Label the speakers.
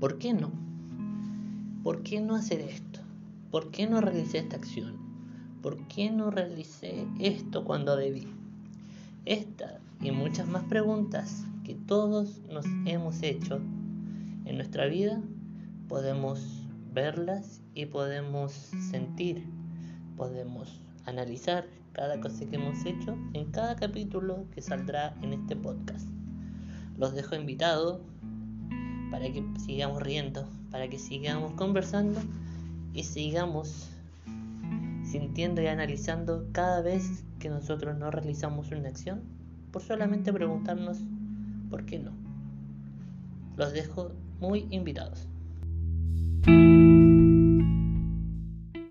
Speaker 1: ¿Por qué no? ¿Por qué no hacer esto? ¿Por qué no realicé esta acción? ¿Por qué no realicé esto cuando debí? Esta y muchas más preguntas que todos nos hemos hecho en nuestra vida podemos verlas y podemos sentir, podemos analizar cada cosa que hemos hecho en cada capítulo que saldrá en este podcast. Los dejo invitados para que sigamos riendo, para que sigamos conversando y sigamos sintiendo y analizando cada vez que nosotros no realizamos una acción por solamente preguntarnos por qué no. Los dejo muy invitados.